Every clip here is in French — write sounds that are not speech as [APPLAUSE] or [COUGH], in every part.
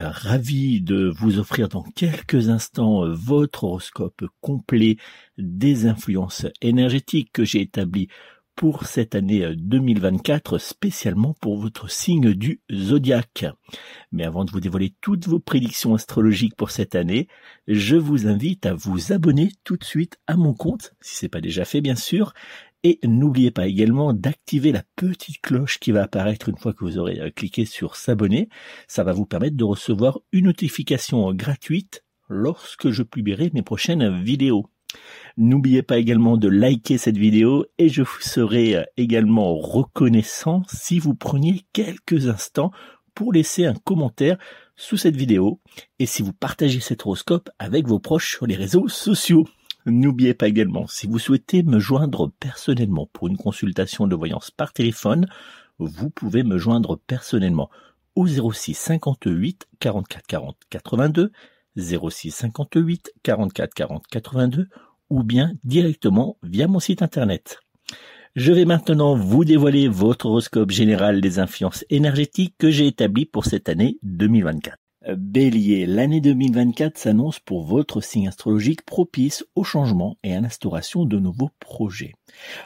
Ravi de vous offrir dans quelques instants euh, votre horoscope complet des influences énergétiques que j'ai établi pour cette année 2024 spécialement pour votre signe du zodiaque. Mais avant de vous dévoiler toutes vos prédictions astrologiques pour cette année, je vous invite à vous abonner tout de suite à mon compte, si c'est pas déjà fait bien sûr, et n'oubliez pas également d'activer la petite cloche qui va apparaître une fois que vous aurez euh, cliqué sur s'abonner. Ça va vous permettre de recevoir une notification gratuite lorsque je publierai mes prochaines vidéos. N'oubliez pas également de liker cette vidéo et je vous serai euh, également reconnaissant si vous preniez quelques instants pour laisser un commentaire sous cette vidéo et si vous partagez cet horoscope avec vos proches sur les réseaux sociaux. N'oubliez pas également, si vous souhaitez me joindre personnellement pour une consultation de voyance par téléphone, vous pouvez me joindre personnellement au 06 58 44 40 82, 06 58 44 40 82 ou bien directement via mon site internet. Je vais maintenant vous dévoiler votre horoscope général des influences énergétiques que j'ai établi pour cette année 2024. Bélier, l'année 2024 s'annonce pour votre signe astrologique propice au changement et à l'instauration de nouveaux projets.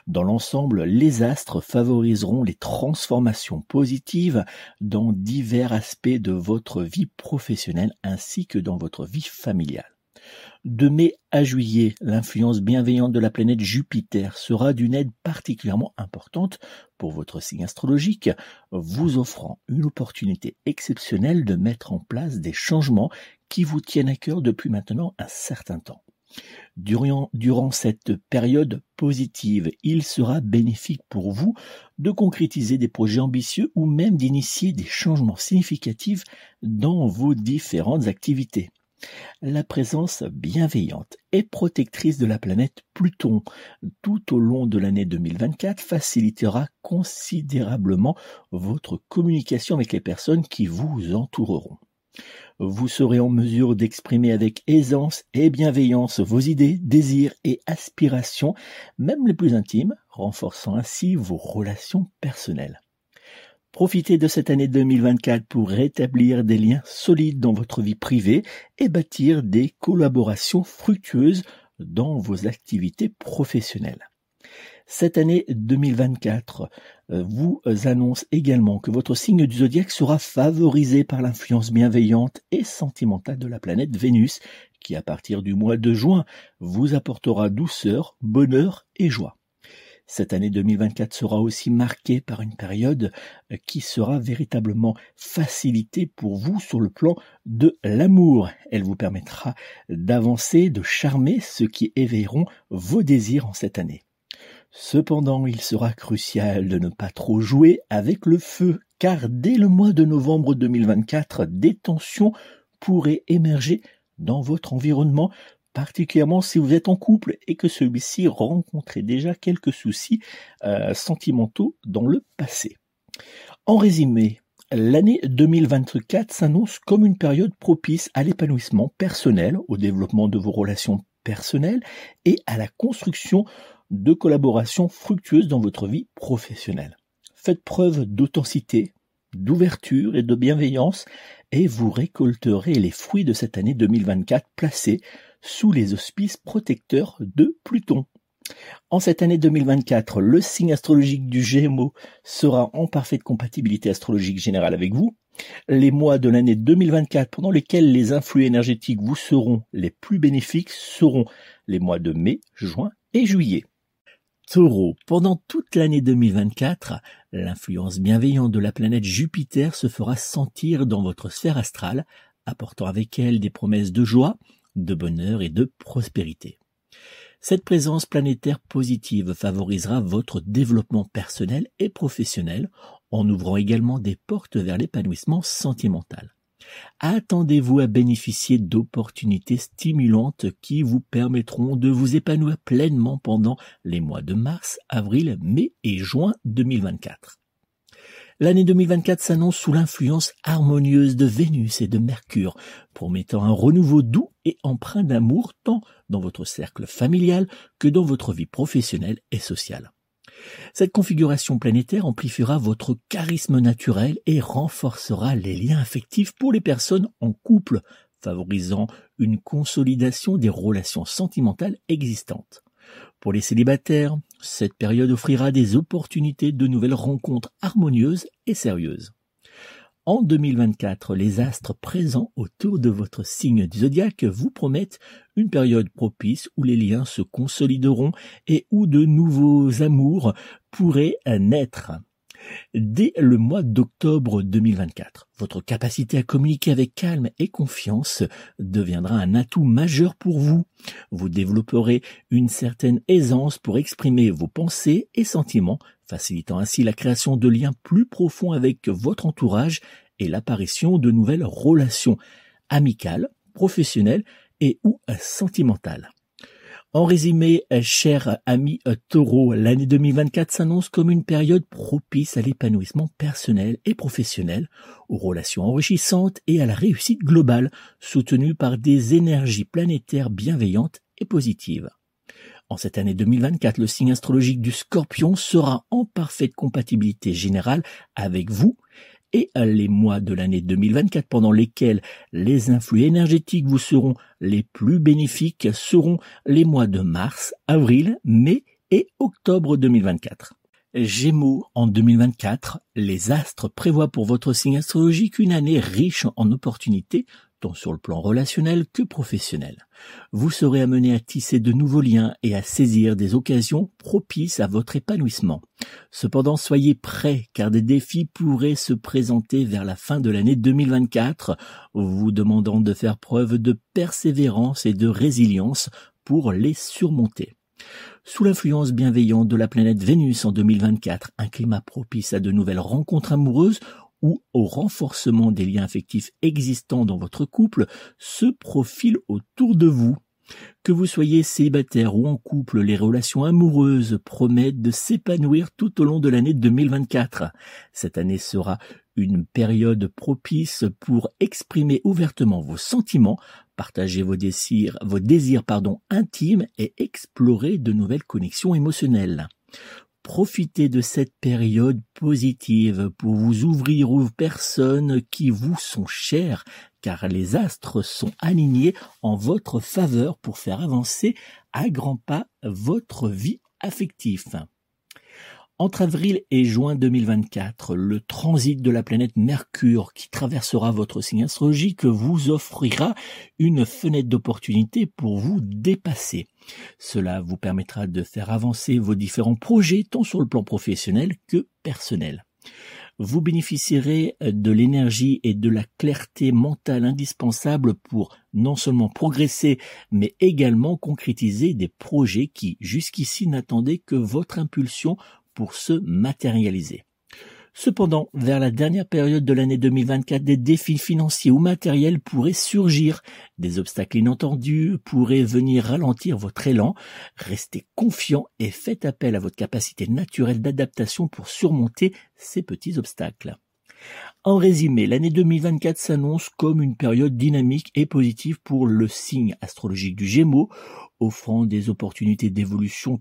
Dans l'ensemble, les astres favoriseront les transformations positives dans divers aspects de votre vie professionnelle ainsi que dans votre vie familiale. De mai à juillet, l'influence bienveillante de la planète Jupiter sera d'une aide particulièrement importante pour votre signe astrologique, vous offrant une opportunité exceptionnelle de mettre en place des changements qui vous tiennent à cœur depuis maintenant un certain temps. Durant, cette période positive, il sera bénéfique pour vous de concrétiser des projets ambitieux ou même d'initier des changements significatifs dans vos différentes activités. La présence bienveillante et protectrice de la planète Pluton tout au long de l'année 2024 facilitera considérablement votre communication avec les personnes qui vous entoureront. Vous serez en mesure d'exprimer avec aisance et bienveillance vos idées, désirs et aspirations, même les plus intimes, renforçant ainsi vos relations personnelles. Profitez de cette année 2024 pour rétablir des liens solides dans votre vie privée et bâtir des collaborations fructueuses dans vos activités professionnelles. Cette année 2024 euh, vous annonce également que votre signe du zodiaque sera favorisé par l'influence bienveillante et sentimentale de la planète Vénus qui à partir du mois de juin vous apportera douceur, bonheur et joie. Cette année 2024 sera aussi marquée par une période euh, qui sera véritablement facilitée pour vous sur le plan de l'amour. Elle vous permettra d'avancer, de charmer ceux qui éveilleront vos désirs en cette année. Cependant, il sera crucial de ne pas trop jouer avec le feu, car dès le mois de novembre 2024, des tensions pourraient émerger dans votre environnement particulièrement si vous êtes en couple et que celui-ci rencontrait déjà quelques soucis euh, sentimentaux dans le passé. En résumé, l'année 2024 s'annonce comme une période propice à l'épanouissement personnel, au développement de vos relations personnelles et à la construction de collaborations fructueuses dans votre vie professionnelle. Faites preuve d'authenticité, d'ouverture et de bienveillance et vous récolterez les fruits de cette année 2024 placée sous les auspices protecteurs de Pluton. En cette année 2024, le signe astrologique du Gémeaux sera en parfaite compatibilité astrologique générale avec vous. Les mois de l'année 2024 pendant lesquels les influx énergétiques vous seront les plus bénéfiques seront les mois de mai, juin et juillet. Taureau, pendant toute l'année 2024, l'influence bienveillante de la planète Jupiter se fera sentir dans votre sphère astrale, apportant avec elle des promesses de joie, de bonheur et de prospérité. Cette présence planétaire positive favorisera votre développement personnel et professionnel en ouvrant également des portes vers l'épanouissement sentimental attendez-vous à bénéficier d'opportunités stimulantes qui vous permettront de vous épanouir pleinement pendant les mois de mars, avril, mai et juin 2024. L'année 2024 s'annonce sous l'influence harmonieuse de Vénus et de Mercure, promettant un renouveau doux et empreint d'amour tant dans votre cercle familial que dans votre vie professionnelle et sociale. Cette configuration planétaire amplifiera votre charisme naturel et renforcera les liens affectifs pour les personnes en couple, favorisant une consolidation des relations sentimentales existantes. Pour les célibataires, cette période offrira des opportunités de nouvelles rencontres harmonieuses et sérieuses. En 2024, les astres présents autour de votre signe du zodiaque vous promettent une période propice où les liens se consolideront et où de nouveaux amours pourraient naître. Dès le mois d'octobre 2024, votre capacité à communiquer avec calme et confiance deviendra un atout majeur pour vous. Vous développerez une certaine aisance pour exprimer vos pensées et sentiments facilitant ainsi la création de liens plus profonds avec votre entourage et l'apparition de nouvelles relations amicales, professionnelles et ou sentimentales. En résumé, cher ami taureau, l'année 2024 s'annonce comme une période propice à l'épanouissement personnel et professionnel, aux relations enrichissantes et à la réussite globale, soutenue par des énergies planétaires bienveillantes et positives. En cette année 2024, le signe astrologique du scorpion sera en parfaite compatibilité générale avec vous et les mois de l'année 2024 pendant lesquels les influx énergétiques vous seront les plus bénéfiques seront les mois de mars, avril, mai et octobre 2024. Gémeaux, en 2024, les astres prévoient pour votre signe astrologique une année riche en opportunités, sur le plan relationnel que professionnel. Vous serez amené à tisser de nouveaux liens et à saisir des occasions propices à votre épanouissement. Cependant, soyez prêts car des défis pourraient se présenter vers la fin de l'année 2024, vous demandant de faire preuve de persévérance et de résilience pour les surmonter. Sous l'influence bienveillante de la planète Vénus en 2024, un climat propice à de nouvelles rencontres amoureuses ou au renforcement des liens affectifs existants dans votre couple se profile autour de vous. Que vous soyez célibataire ou en couple, les relations amoureuses promettent de s'épanouir tout au long de l'année 2024. Cette année sera une période propice pour exprimer ouvertement vos sentiments, partager vos désirs, vos désirs pardon, intimes et explorer de nouvelles connexions émotionnelles. Profitez de cette période positive pour vous ouvrir aux personnes qui vous sont chères, car les astres sont alignés en votre faveur pour faire avancer à grands pas votre vie affective. Entre avril et juin 2024, le transit de la planète Mercure qui traversera votre signe astrologique vous offrira une fenêtre d'opportunité pour vous dépasser. Cela vous permettra de faire avancer vos différents projets tant sur le plan professionnel que personnel. Vous bénéficierez de l'énergie et de la clarté mentale indispensables pour non seulement progresser, mais également concrétiser des projets qui jusqu'ici n'attendaient que votre impulsion pour se matérialiser. Cependant, vers la dernière période de l'année 2024, des défis financiers ou matériels pourraient surgir. Des obstacles inattendus pourraient venir ralentir votre élan. Restez confiant et faites appel à votre capacité naturelle d'adaptation pour surmonter ces petits obstacles. En résumé, l'année 2024 s'annonce comme une période dynamique et positive pour le signe astrologique du Gémeaux, offrant des opportunités d'évolution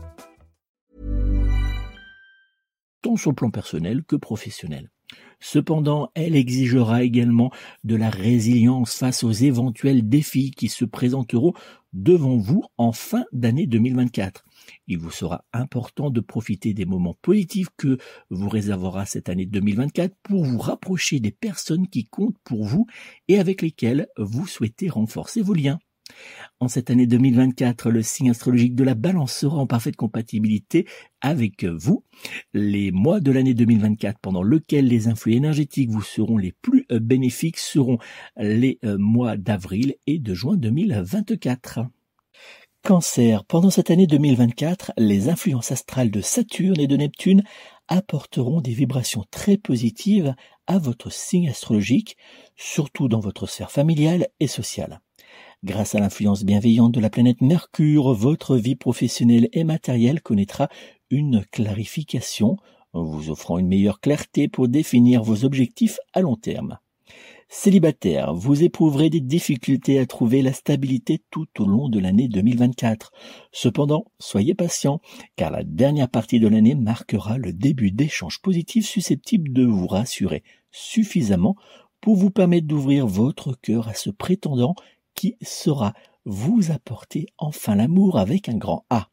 Tant sur le plan personnel que professionnel. Cependant, elle exigera également de la résilience face aux éventuels défis qui se présenteront devant vous en fin d'année 2024. Il vous sera important de profiter des moments positifs que vous réservera cette année 2024 pour vous rapprocher des personnes qui comptent pour vous et avec lesquelles vous souhaitez renforcer vos liens. En cette année 2024, le signe astrologique de la balance sera en parfaite compatibilité avec vous. Les mois de l'année 2024 pendant lequel les influx énergétiques vous seront les plus euh, bénéfiques seront les euh, mois d'avril et de juin 2024. Cancer, pendant cette année 2024, les influences astrales de Saturne et de Neptune apporteront des vibrations très positives à votre signe astrologique, surtout dans votre sphère familiale et sociale. Grâce à l'influence bienveillante de la planète Mercure, votre vie professionnelle et matérielle connaîtra une clarification, vous offrant une meilleure clarté pour définir vos objectifs à long terme. Célibataire, vous éprouverez des difficultés à trouver la stabilité tout au long de l'année 2024. Cependant, soyez patient, car la dernière partie de l'année marquera le début d'échanges positifs susceptibles de vous rassurer suffisamment pour vous permettre d'ouvrir votre cœur à ce prétendant qui saura vous apporter enfin l'amour avec un grand A.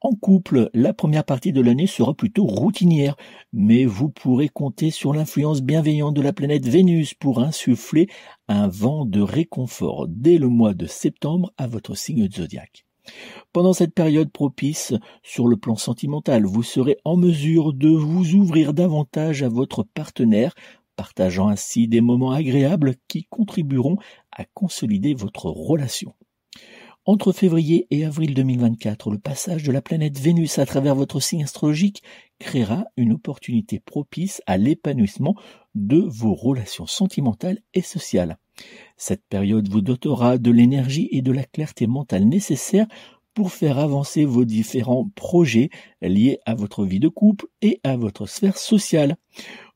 En couple, la première partie de l'année sera plutôt routinière, mais vous pourrez compter sur l'influence bienveillante de la planète Vénus pour insuffler un vent de réconfort dès le mois de septembre à votre signe zodiaque. Pendant cette période propice, sur le plan sentimental, vous serez en mesure de vous ouvrir davantage à votre partenaire partageant ainsi des moments agréables qui contribueront à consolider votre relation. Entre février et avril 2024, le passage de la planète Vénus à travers votre signe astrologique créera une opportunité propice à l'épanouissement de vos relations sentimentales et sociales. Cette période vous dotera de l'énergie et de la clarté mentale nécessaires pour faire avancer vos différents projets liés à votre vie de couple et à votre sphère sociale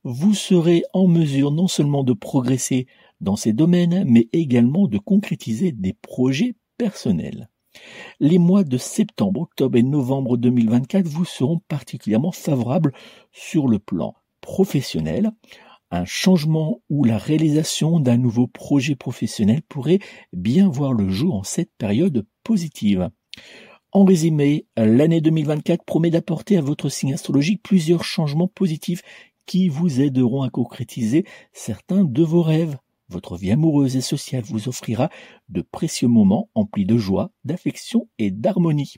vous serez en mesure non seulement de progresser dans ces domaines, mais également de concrétiser des projets personnels. Les mois de septembre, octobre et novembre 2024 vous seront particulièrement favorables sur le plan professionnel. Un changement ou la réalisation d'un nouveau projet professionnel pourrait bien voir le jour en cette période positive. En résumé, l'année 2024 promet d'apporter à votre signe astrologique plusieurs changements positifs qui vous aideront à concrétiser certains de vos rêves. Votre vie amoureuse et sociale vous offrira de précieux moments emplis de joie, d'affection et d'harmonie.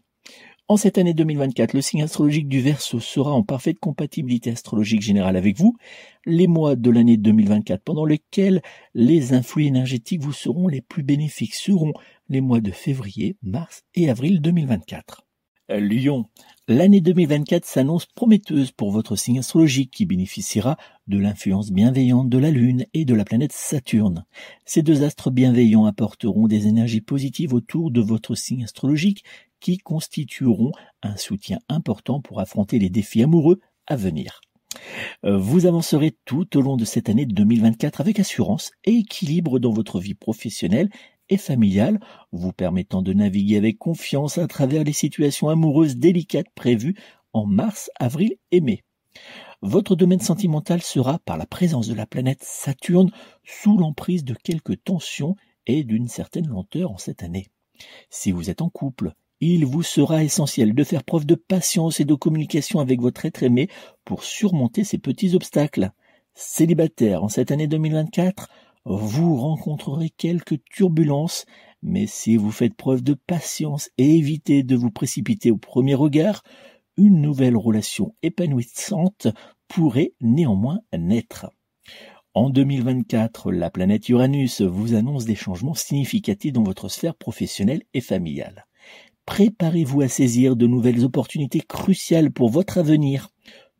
En cette année 2024, le signe astrologique du Verseau sera en parfaite compatibilité astrologique générale avec vous. Les mois de l'année 2024 pendant lesquels les influx énergétiques vous seront les plus bénéfiques seront les mois de février, mars et avril 2024. Lyon, L'année 2024 s'annonce prometteuse pour votre signe astrologique qui bénéficiera de l'influence bienveillante de la Lune et de la planète Saturne. Ces deux astres bienveillants apporteront des énergies positives autour de votre signe astrologique qui constitueront un soutien important pour affronter les défis amoureux à venir. Euh, vous avancerez tout au long de cette année 2024 avec assurance et équilibre dans votre vie professionnelle et familiale, vous permettant de naviguer avec confiance à travers les situations amoureuses délicates prévues en mars, avril et mai. Votre domaine sentimental sera, par la présence de la planète Saturne, sous l'emprise de quelques tensions et d'une certaine lenteur en cette année. Si vous êtes en couple, il vous sera essentiel de faire preuve de patience et de communication avec votre être aimé pour surmonter ces petits obstacles. Célibataire en cette année 2024, vous rencontrerez quelques turbulences, mais si vous faites preuve de patience et évitez de vous précipiter au premier regard, une nouvelle relation épanouissante pourrait néanmoins naître. En 2024, la planète Uranus vous annonce des changements significatifs dans votre sphère professionnelle et familiale. Préparez-vous à saisir de nouvelles opportunités cruciales pour votre avenir.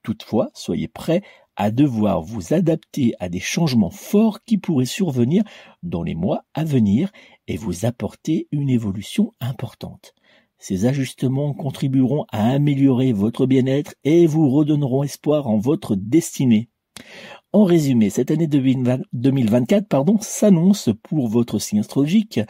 Toutefois, soyez prêts à devoir vous adapter à des changements forts qui pourraient survenir dans les mois à venir et vous apporter une évolution importante. Ces ajustements contribueront à améliorer votre bien-être et vous redonneront espoir en votre destinée. En résumé, cette année 2024 pardon, s'annonce pour votre signe astrologique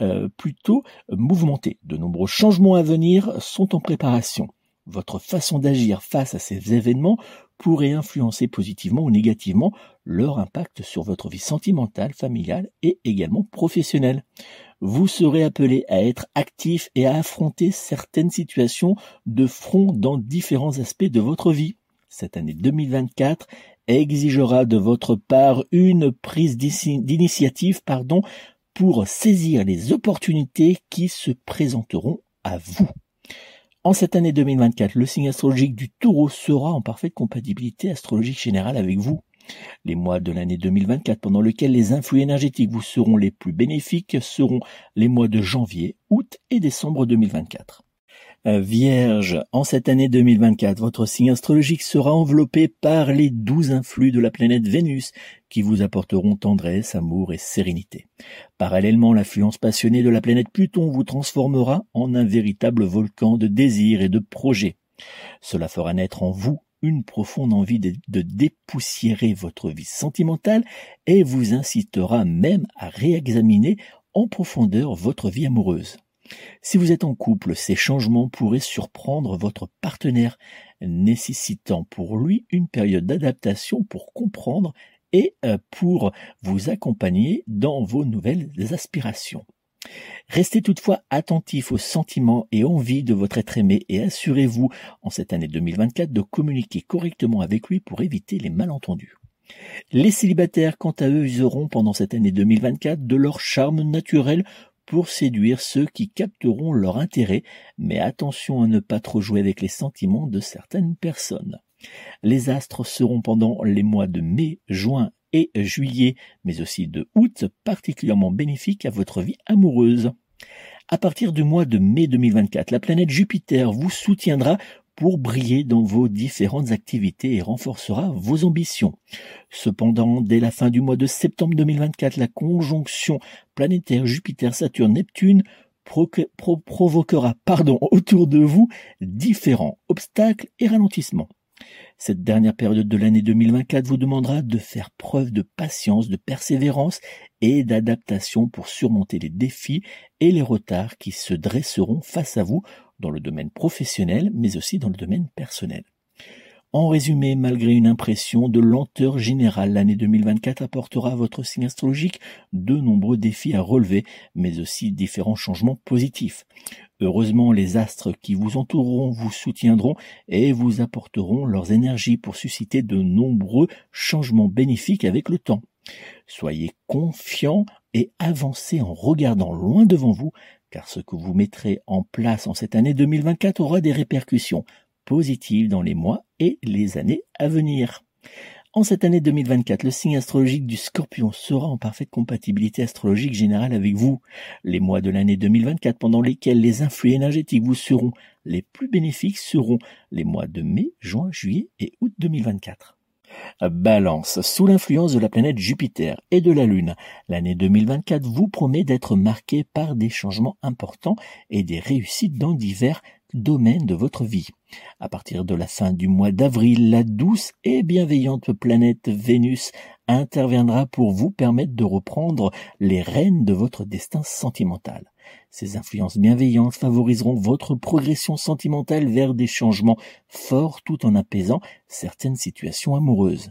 euh, plutôt mouvementée. De nombreux changements à venir sont en préparation. Votre façon d'agir face à ces événements pourrait influencer positivement ou négativement leur impact sur votre vie sentimentale, familiale et également professionnelle. Vous serez appelé à être actif et à affronter certaines situations de front dans différents aspects de votre vie. Cette année 2024 exigera de votre part une prise d'initiative pardon, pour saisir les opportunités qui se présenteront à vous. En cette année 2024, le signe astrologique du taureau sera en parfaite compatibilité astrologique générale avec vous. Les mois de l'année 2024 pendant lesquels les influx énergétiques vous seront les plus bénéfiques seront les mois de janvier, août et décembre 2024. Euh, Vierge, en cette année 2024, votre signe astrologique sera enveloppé par les douze influx de la planète Vénus qui vous apporteront tendresse, amour et sérénité. Parallèlement, l'influence passionnée de la planète Pluton vous transformera en un véritable volcan de désirs et de projets. Cela fera naître en vous une profonde envie de, dépoussiérer votre vie sentimentale et vous incitera même à réexaminer en profondeur votre vie amoureuse. Si vous êtes en couple, ces changements pourraient surprendre votre partenaire, nécessitant pour lui une période d'adaptation pour comprendre et euh, pour vous accompagner dans vos nouvelles aspirations. Restez toutefois attentif aux sentiments et envies de votre être aimé et assurez-vous en cette année 2024 de communiquer correctement avec lui pour éviter les malentendus. Les célibataires, quant à eux, useront pendant cette année 2024 de leur charme naturel pour séduire ceux qui capteront leur intérêt, mais attention à ne pas trop jouer avec les sentiments de certaines personnes. Les astres seront pendant les mois de mai, juin et juillet, mais aussi de août, particulièrement bénéfiques à votre vie amoureuse. À partir du mois de mai 2024, la planète Jupiter vous soutiendra pour briller dans vos différentes activités et renforcera vos ambitions. Cependant, dès la fin du mois de septembre 2024, la conjonction planétaire Jupiter-Saturne-Neptune provoquera pardon, [LAUGHS] autour de vous différents obstacles et ralentissements. Cette dernière période de l'année 2024 vous demandera de faire preuve de patience, de persévérance et d'adaptation pour surmonter les défis et les retards qui se dresseront face à vous dans le domaine professionnel, mais aussi dans le domaine personnel. En résumé, malgré une impression de lenteur générale, l'année 2024 apportera à votre signe astrologique de nombreux défis à relever, mais aussi différents changements positifs. Heureusement, les astres qui vous entoureront vous soutiendront et vous apporteront leurs énergies pour susciter de nombreux changements bénéfiques avec le temps. Soyez confiants et avancez en regardant loin devant vous car ce que vous mettrez en place en cette année 2024 aura des répercussions positives dans les mois et les années à venir. En cette année 2024, le signe astrologique du scorpion sera en parfaite compatibilité astrologique générale avec vous. Les mois de l'année 2024 pendant lesquels les influx énergétiques vous seront les plus bénéfiques seront les mois de mai, juin, juillet et août 2024. Balance, sous l'influence de la planète Jupiter et de la Lune, l'année 2024 vous promet d'être marquée par des changements importants et des réussites dans divers domaines de votre vie. À partir de la fin du mois d'avril, la douce et bienveillante planète Vénus interviendra pour vous permettre de reprendre les rênes de votre destin sentimental. Ces influences bienveillantes favoriseront votre progression sentimentale vers des changements forts tout en apaisant certaines situations amoureuses.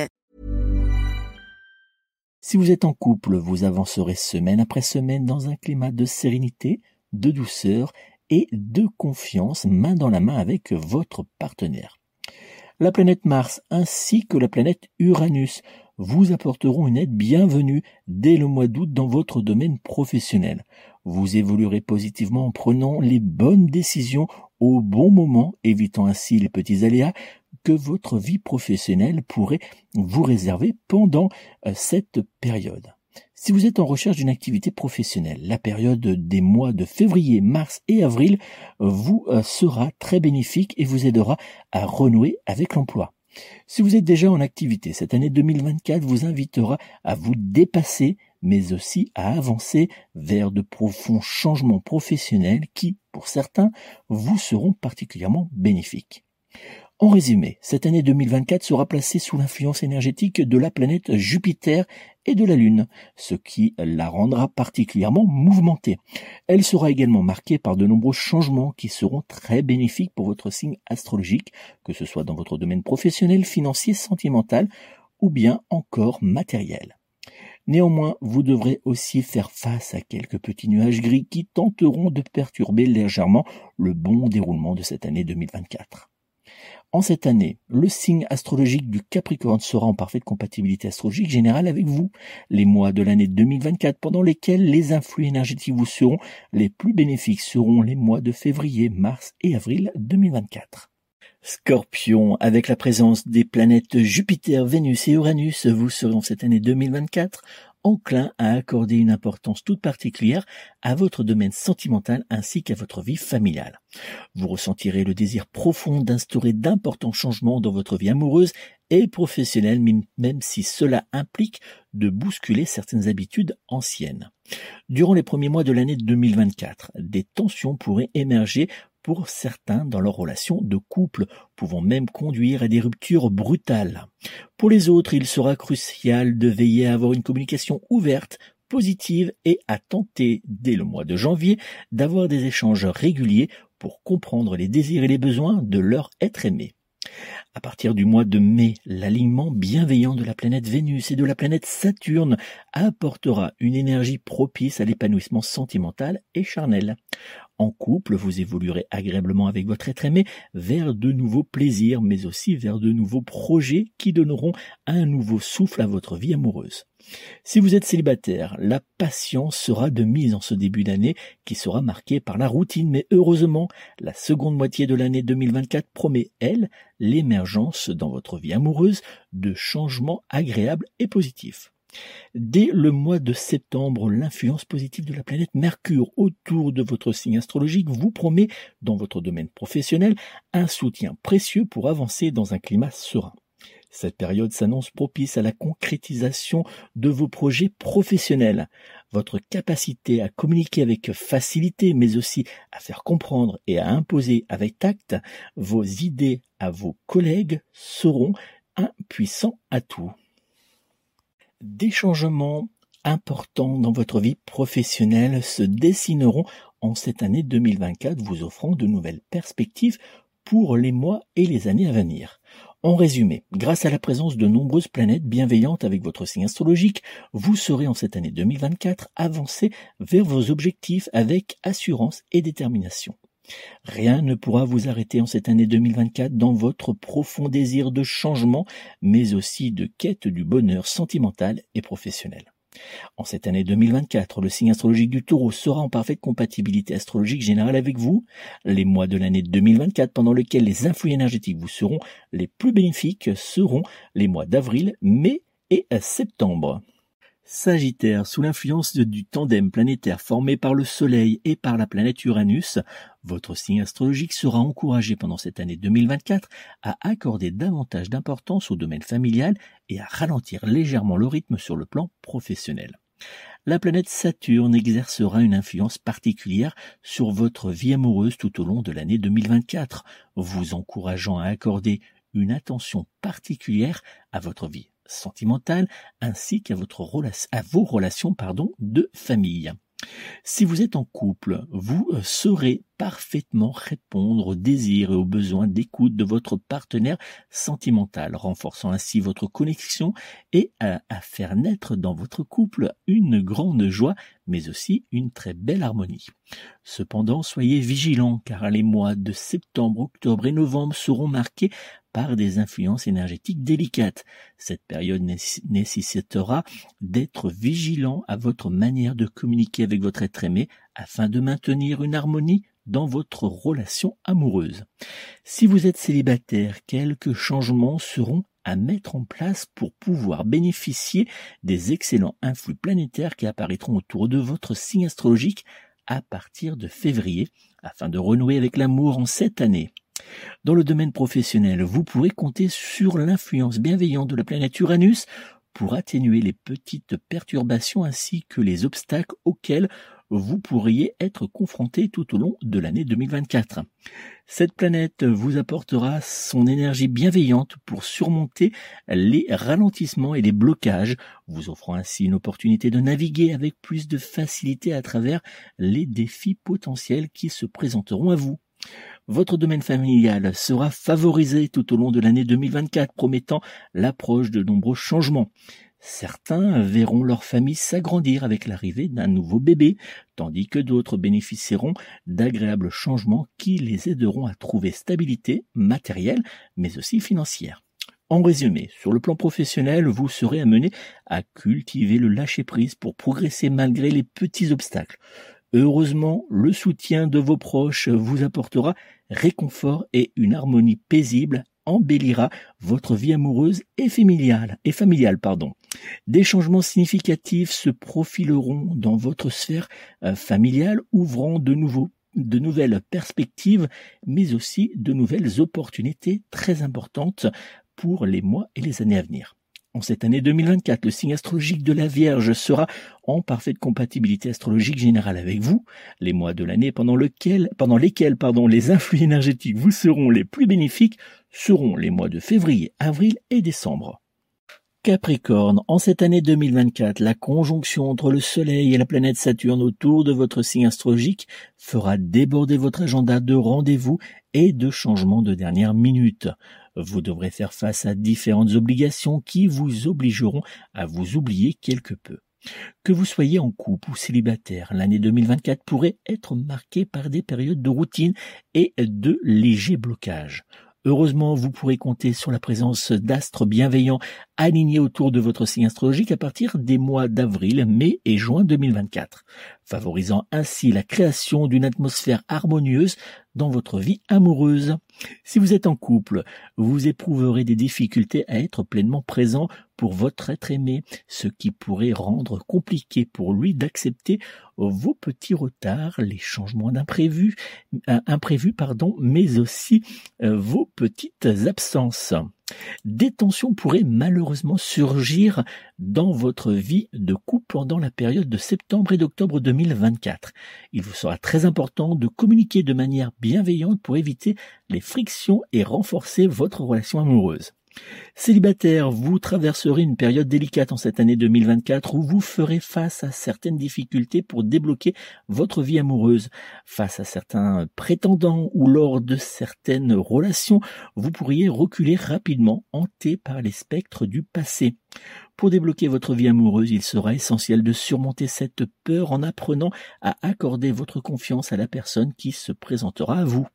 Si vous êtes en couple, vous avancerez semaine après semaine dans un climat de sérénité, de douceur et de confiance main dans la main avec votre partenaire. La planète Mars ainsi que la planète Uranus vous apporteront une aide bienvenue dès le mois d'août dans votre domaine professionnel. Vous évoluerez positivement en prenant les bonnes décisions au bon moment, évitant ainsi les petits aléas que votre vie professionnelle pourrait vous réserver pendant euh, cette période. Si vous êtes en recherche d'une activité professionnelle, la période des mois de février, mars et avril vous euh, sera très bénéfique et vous aidera à renouer avec l'emploi. Si vous êtes déjà en activité, cette année 2024 vous invitera à vous dépasser, mais aussi à avancer vers de profonds changements professionnels qui, pour certains, vous seront particulièrement bénéfiques. En résumé, cette année 2024 sera placée sous l'influence énergétique de la planète Jupiter et de la Lune, ce qui la rendra particulièrement mouvementée. Elle sera également marquée par de nombreux changements qui seront très bénéfiques pour votre signe astrologique, que ce soit dans votre domaine professionnel, financier, sentimental ou bien encore matériel. Néanmoins, vous devrez aussi faire face à quelques petits nuages gris qui tenteront de perturber légèrement le bon déroulement de cette année 2024. En cette année, le signe astrologique du Capricorne sera en parfaite compatibilité astrologique générale avec vous. Les mois de l'année 2024 pendant lesquels les influx énergétiques vous seront les plus bénéfiques seront les mois de février, mars et avril 2024. Scorpion, avec la présence des planètes Jupiter, Vénus et Uranus, vous serez cette année 2024 enclin à accorder une importance toute particulière à votre domaine sentimental ainsi qu'à votre vie familiale. Vous ressentirez le désir profond d'instaurer d'importants changements dans votre vie amoureuse et professionnelle, même si cela implique de bousculer certaines habitudes anciennes. Durant les premiers mois de l'année 2024, des tensions pourraient émerger pour certains dans leur relation de couple, pouvant même conduire à des ruptures brutales. Pour les autres, il sera crucial de veiller à avoir une communication ouverte, positive et à tenter, dès le mois de janvier, d'avoir des échanges réguliers pour comprendre les désirs et les besoins de leur être aimé. À partir du mois de mai, l'alignement bienveillant de la planète Vénus et de la planète Saturne apportera une énergie propice à l'épanouissement sentimental et charnel. En couple, vous évoluerez agréablement avec votre être aimé vers de nouveaux plaisirs, mais aussi vers de nouveaux projets qui donneront un nouveau souffle à votre vie amoureuse. Si vous êtes célibataire, la patience sera de mise en ce début d'année qui sera marqué par la routine, mais heureusement, la seconde moitié de l'année 2024 promet, elle, l'émergence dans votre vie amoureuse de changements agréables et positifs. Dès le mois de septembre, l'influence positive de la planète Mercure autour de votre signe astrologique vous promet, dans votre domaine professionnel, un soutien précieux pour avancer dans un climat serein. Cette période s'annonce propice à la concrétisation de vos projets professionnels. Votre capacité à communiquer avec facilité, mais aussi à faire comprendre et à imposer avec tact vos idées à vos collègues seront un puissant atout. Des changements importants dans votre vie professionnelle se dessineront en cette année 2024, vous offrant de nouvelles perspectives pour les mois et les années à venir. En résumé, grâce à la présence de nombreuses planètes bienveillantes avec votre signe astrologique, vous serez en cette année 2024 avancé vers vos objectifs avec assurance et détermination. Rien ne pourra vous arrêter en cette année 2024 dans votre profond désir de changement, mais aussi de quête du bonheur sentimental et professionnel. En cette année 2024, le signe astrologique du taureau sera en parfaite compatibilité astrologique générale avec vous. Les mois de l'année 2024 pendant lesquels les influx énergétiques vous seront les plus bénéfiques seront les mois d'avril, mai et septembre. Sagittaire, sous l'influence du tandem planétaire formé par le Soleil et par la planète Uranus, votre signe astrologique sera encouragé pendant cette année 2024 à accorder davantage d'importance au domaine familial et à ralentir légèrement le rythme sur le plan professionnel. La planète Saturne exercera une influence particulière sur votre vie amoureuse tout au long de l'année 2024, vous encourageant à accorder une attention particulière à votre vie sentimentale ainsi qu'à votre à vos relations pardon, de famille. Si vous êtes en couple, vous euh, saurez parfaitement répondre aux désirs et aux besoins d'écoute de votre partenaire sentimental, renforçant ainsi votre connexion et à, à, faire naître dans votre couple une grande joie, mais aussi une très belle harmonie. Cependant, soyez vigilants car les mois de septembre, octobre et novembre seront marqués par des influences énergétiques délicates. Cette période nécessitera d'être vigilant à votre manière de communiquer avec votre être aimé afin de maintenir une harmonie dans votre relation amoureuse. Si vous êtes célibataire, quelques changements seront à mettre en place pour pouvoir bénéficier des excellents influx planétaires qui apparaîtront autour de votre signe astrologique à partir de février afin de renouer avec l'amour en cette année. Dans le domaine professionnel, vous pourrez compter sur l'influence bienveillante de la planète Uranus pour atténuer les petites perturbations ainsi que les obstacles auxquels vous pourriez être confronté tout au long de l'année 2024. Cette planète vous apportera son énergie bienveillante pour surmonter les ralentissements et les blocages, vous offrant ainsi une opportunité de naviguer avec plus de facilité à travers les défis potentiels qui se présenteront à vous. Votre domaine familial sera favorisé tout au long de l'année 2024, promettant l'approche de nombreux changements. Certains verront leur famille s'agrandir avec l'arrivée d'un nouveau bébé, tandis que d'autres bénéficieront d'agréables changements qui les aideront à trouver stabilité matérielle, mais aussi financière. En résumé, sur le plan professionnel, vous serez amené à cultiver le lâcher-prise pour progresser malgré les petits obstacles. Heureusement, le soutien de vos proches vous apportera réconfort et une harmonie paisible embellira votre vie amoureuse et familiale, et familiale pardon. Des changements significatifs se profileront dans votre sphère euh, familiale, ouvrant de de nouvelles perspectives, mais aussi de nouvelles opportunités très importantes pour les mois et les années à venir. En cette année 2024, le signe astrologique de la Vierge sera en parfaite compatibilité astrologique générale avec vous. Les mois de l'année pendant, lesquels les influx énergétiques vous seront les plus bénéfiques seront les mois de février, avril et décembre. Capricorne, en cette année 2024, la conjonction entre le Soleil et la planète Saturne autour de votre signe astrologique fera déborder votre agenda de rendez-vous et de changements de dernière minute. Vous devrez faire face à différentes obligations qui vous obligeront à vous oublier quelque peu. Que vous soyez en couple ou célibataire, l'année 2024 pourrait être marquée par des périodes de routine et de légers blocages. Heureusement, vous pourrez compter sur la présence d'astres bienveillants alignés autour de votre signe astrologique à partir des mois d'avril, mai et juin 2024, favorisant ainsi la création d'une atmosphère harmonieuse dans votre vie amoureuse. Si vous êtes en couple, vous éprouverez des difficultés à être pleinement présent pour votre être aimé, ce qui pourrait rendre compliqué pour lui d'accepter vos petits retards, les changements d'imprévus, euh, imprévus, pardon, mais aussi euh, vos petites absences. Des tensions pourraient malheureusement surgir dans votre vie de couple pendant la période de septembre et d'octobre 2024. Il vous sera très important de communiquer de manière bienveillante pour éviter les frictions et renforcer votre relation amoureuse. Célibataire, vous traverserez une période délicate en cette année 2024 où vous ferez face à certaines difficultés pour débloquer votre vie amoureuse. Face à certains prétendants ou lors de certaines relations, vous pourriez reculer rapidement, hanté par les spectres du passé. Pour débloquer votre vie amoureuse, il sera essentiel de surmonter cette peur en apprenant à accorder votre confiance à la personne qui se présentera à vous.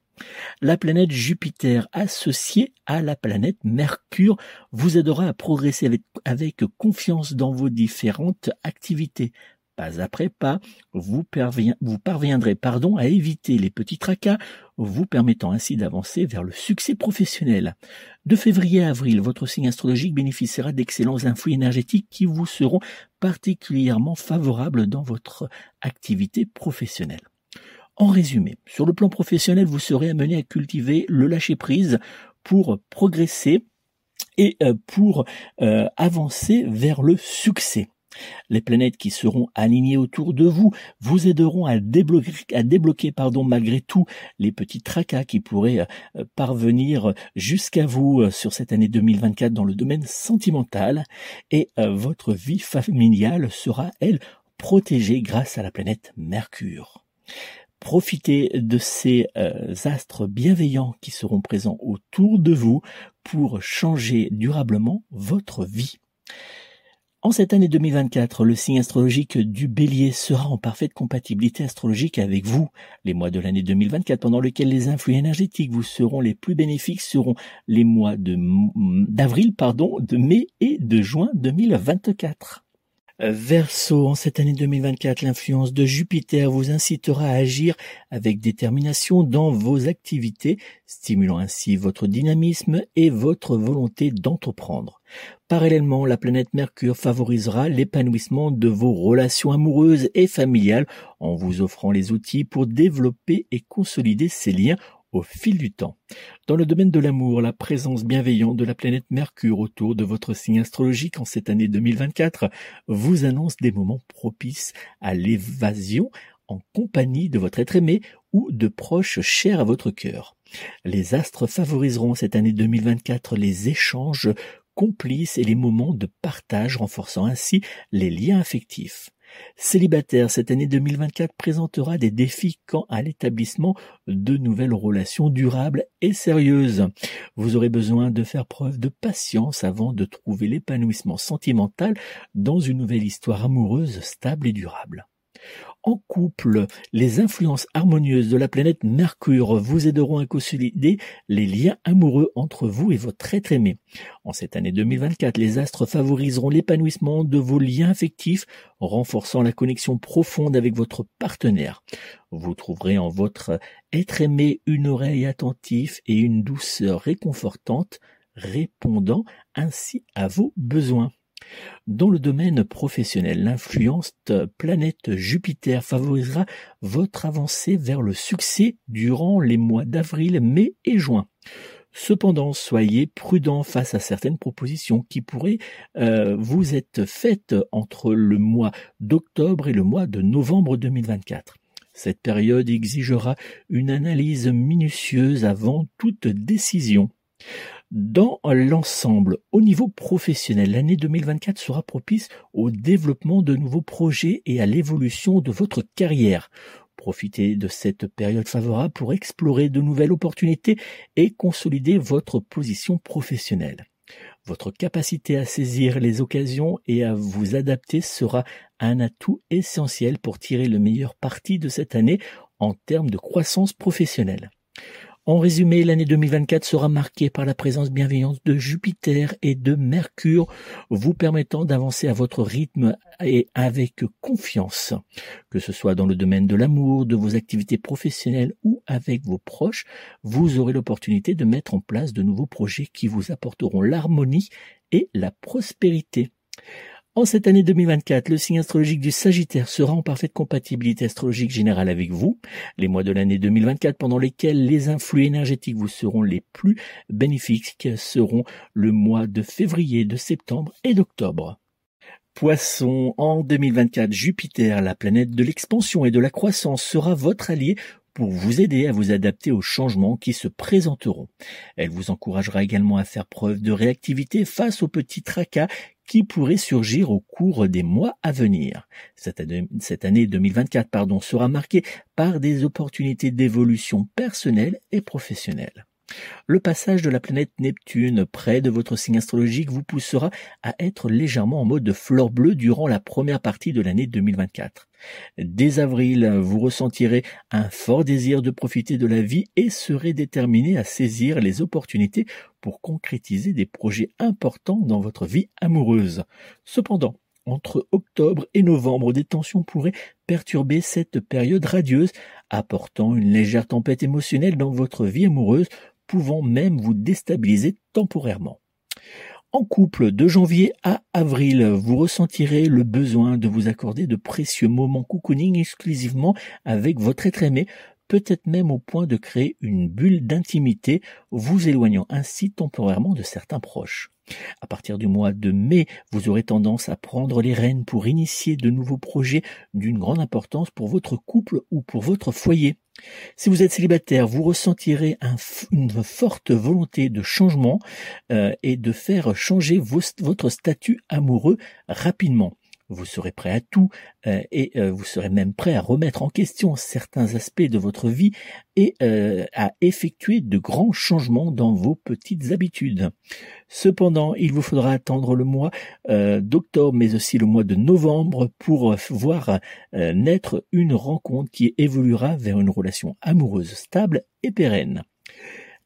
La planète Jupiter associée à la planète Mercure vous aidera à progresser avec, confiance dans vos différentes activités. Pas après pas, vous, parviendrez pardon, à éviter les petits tracas, vous permettant ainsi d'avancer vers le succès professionnel. De février à avril, votre signe astrologique bénéficiera d'excellents influx énergétiques qui vous seront particulièrement favorables dans votre activité professionnelle. En résumé, sur le plan professionnel, vous serez amené à cultiver le lâcher-prise pour progresser et euh, pour euh, avancer vers le succès. Les planètes qui seront alignées autour de vous vous aideront à débloquer, à débloquer pardon, malgré tout les petits tracas qui pourraient euh, parvenir jusqu'à vous sur cette année 2024 dans le domaine sentimental et votre vie familiale sera, elle, protégée grâce à la planète Mercure. Profitez de ces euh, astres bienveillants qui seront présents autour de vous pour changer durablement votre vie. En cette année 2024, le signe astrologique du bélier sera en parfaite compatibilité astrologique avec vous. Les mois de l'année 2024 pendant lesquels les influx énergétiques vous seront les plus bénéfiques seront les mois d'avril, pardon, de mai et de juin 2024. Verseau, en cette année 2024, l'influence de Jupiter vous incitera à agir avec détermination dans vos activités, stimulant ainsi votre dynamisme et votre volonté d'entreprendre. Parallèlement, la planète Mercure favorisera l'épanouissement de vos relations amoureuses et familiales en vous offrant les outils pour développer et consolider ces liens au fil du temps. Dans le domaine de l'amour, la présence bienveillante de la planète Mercure autour de votre signe astrologique en cette année 2024 vous annonce des moments propices à l'évasion en compagnie de votre être aimé ou de proches chers à votre cœur. Les astres favoriseront cette année 2024 les échanges complices et les moments de partage renforçant ainsi les liens affectifs. Célibataire, cette année 2024 présentera des défis quant à l'établissement de nouvelles relations durables et sérieuses. Vous aurez besoin de faire preuve de patience avant de trouver l'épanouissement sentimental dans une nouvelle histoire amoureuse stable et durable. En couple, les influences harmonieuses de la planète Mercure vous aideront à consolider les liens amoureux entre vous et votre être aimé. En cette année 2024, les astres favoriseront l'épanouissement de vos liens affectifs, renforçant la connexion profonde avec votre partenaire. Vous trouverez en votre être aimé une oreille attentive et une douceur réconfortante, répondant ainsi à vos besoins. Dans le domaine professionnel, l'influence planète Jupiter favorisera votre avancée vers le succès durant les mois d'avril, mai et juin. Cependant, soyez prudent face à certaines propositions qui pourraient euh, vous être faites entre le mois d'octobre et le mois de novembre 2024. Cette période exigera une analyse minutieuse avant toute décision. Dans l'ensemble, au niveau professionnel, l'année 2024 sera propice au développement de nouveaux projets et à l'évolution de votre carrière. Profitez de cette période favorable pour explorer de nouvelles opportunités et consolider votre position professionnelle. Votre capacité à saisir les occasions et à vous adapter sera un atout essentiel pour tirer le meilleur parti de cette année en termes de croissance professionnelle. En résumé, l'année 2024 sera marquée par la présence bienveillante de Jupiter et de Mercure, vous permettant d'avancer à votre rythme et avec confiance. Que ce soit dans le domaine de l'amour, de vos activités professionnelles ou avec vos proches, vous aurez l'opportunité de mettre en place de nouveaux projets qui vous apporteront l'harmonie et la prospérité. En cette année 2024, le signe astrologique du Sagittaire sera en parfaite compatibilité astrologique générale avec vous. Les mois de l'année 2024 pendant lesquels les influx énergétiques vous seront les plus bénéfiques seront le mois de février, de septembre et d'octobre. Poisson, en 2024, Jupiter, la planète de l'expansion et de la croissance, sera votre allié pour vous aider à vous adapter aux changements qui se présenteront. Elle vous encouragera également à faire preuve de réactivité face aux petits tracas qui pourraient surgir au cours des mois à venir. Cette année, cette année 2024 pardon, sera marquée par des opportunités d'évolution personnelle et professionnelle. Le passage de la planète Neptune près de votre signe astrologique vous poussera à être légèrement en mode de fleur bleue durant la première partie de l'année 2024. Dès avril, vous ressentirez un fort désir de profiter de la vie et serez déterminé à saisir les opportunités pour concrétiser des projets importants dans votre vie amoureuse. Cependant, entre octobre et novembre, des tensions pourraient perturber cette période radieuse, apportant une légère tempête émotionnelle dans votre vie amoureuse pouvant même vous déstabiliser temporairement. En couple, de janvier à avril, vous ressentirez le besoin de vous accorder de précieux moments cocooning exclusivement avec votre être aimé, peut-être même au point de créer une bulle d'intimité, vous éloignant ainsi temporairement de certains proches. À partir du mois de mai, vous aurez tendance à prendre les rênes pour initier de nouveaux projets d'une grande importance pour votre couple ou pour votre foyer. Si vous êtes célibataire, vous ressentirez une forte volonté de changement euh, et de faire changer votre statut amoureux rapidement vous serez prêt à tout euh, et euh, vous serez même prêt à remettre en question certains aspects de votre vie et euh, à effectuer de grands changements dans vos petites habitudes. Cependant, il vous faudra attendre le mois d'octobre mais aussi le mois de novembre pour voir naître une rencontre qui évoluera vers une relation amoureuse stable et pérenne.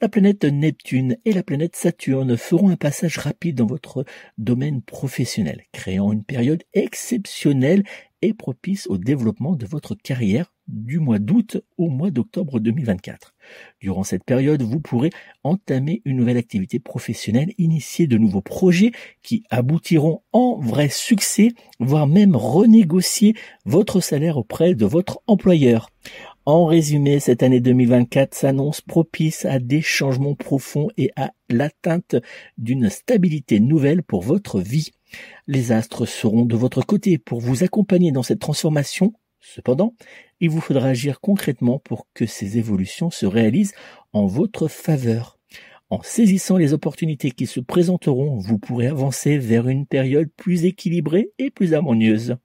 La planète Neptune et la planète Saturne feront un passage rapide dans votre domaine professionnel, créant une période exceptionnelle et propice au développement de votre carrière du mois d'août au mois d'octobre 2024. Durant cette période, vous pourrez entamer une nouvelle activité professionnelle, initier de nouveaux projets qui aboutiront en vrai succès, voire même renégocier votre salaire auprès de votre employeur. En résumé, cette année 2024 s'annonce propice à des changements profonds et à l'atteinte d'une stabilité nouvelle pour votre vie. Les astres seront de votre côté pour vous accompagner dans cette transformation. Cependant, il vous faudra agir concrètement pour que ces évolutions se réalisent en votre faveur. En saisissant les opportunités qui se présenteront, vous pourrez avancer vers une période plus équilibrée et plus harmonieuse.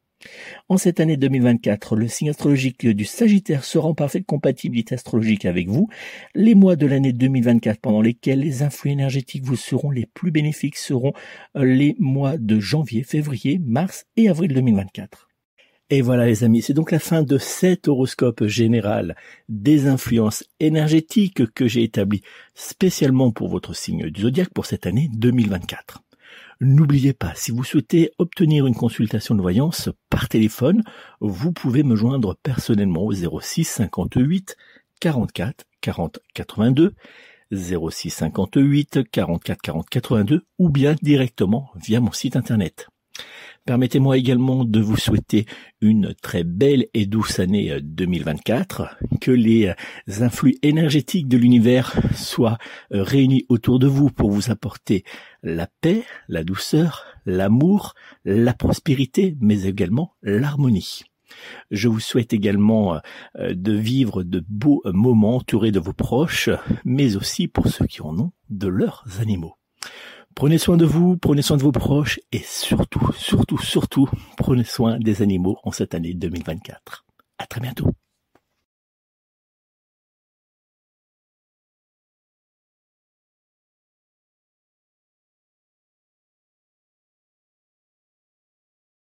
En cette année 2024, le signe astrologique du Sagittaire sera en parfaite compatibilité astrologique avec vous. Les mois de l'année 2024 pendant lesquels les influx énergétiques vous seront les plus bénéfiques seront euh, les mois de janvier, février, mars et avril 2024. Et voilà les amis, c'est donc la fin de cet horoscope général des influences énergétiques que j'ai établi spécialement pour votre signe du zodiaque pour cette année 2024. N'oubliez pas, si vous souhaitez obtenir une consultation de voyance par téléphone, vous pouvez me joindre personnellement au 06 58 44 40 82, 06 58 44 40 82 ou bien directement via mon site internet. Permettez-moi également de vous souhaiter une très belle et douce année 2024, euh, que les influx énergétiques de l'univers soient réunis autour de vous pour vous apporter la paix, la douceur, l'amour, la prospérité, mais également l'harmonie. Je vous souhaite également de vivre de beaux moments entourés de vos proches, mais aussi pour ceux qui en ont de leurs animaux. Prenez soin de vous, prenez soin de vos proches et surtout, surtout, surtout, prenez soin des animaux en cette année 2024. À très bientôt.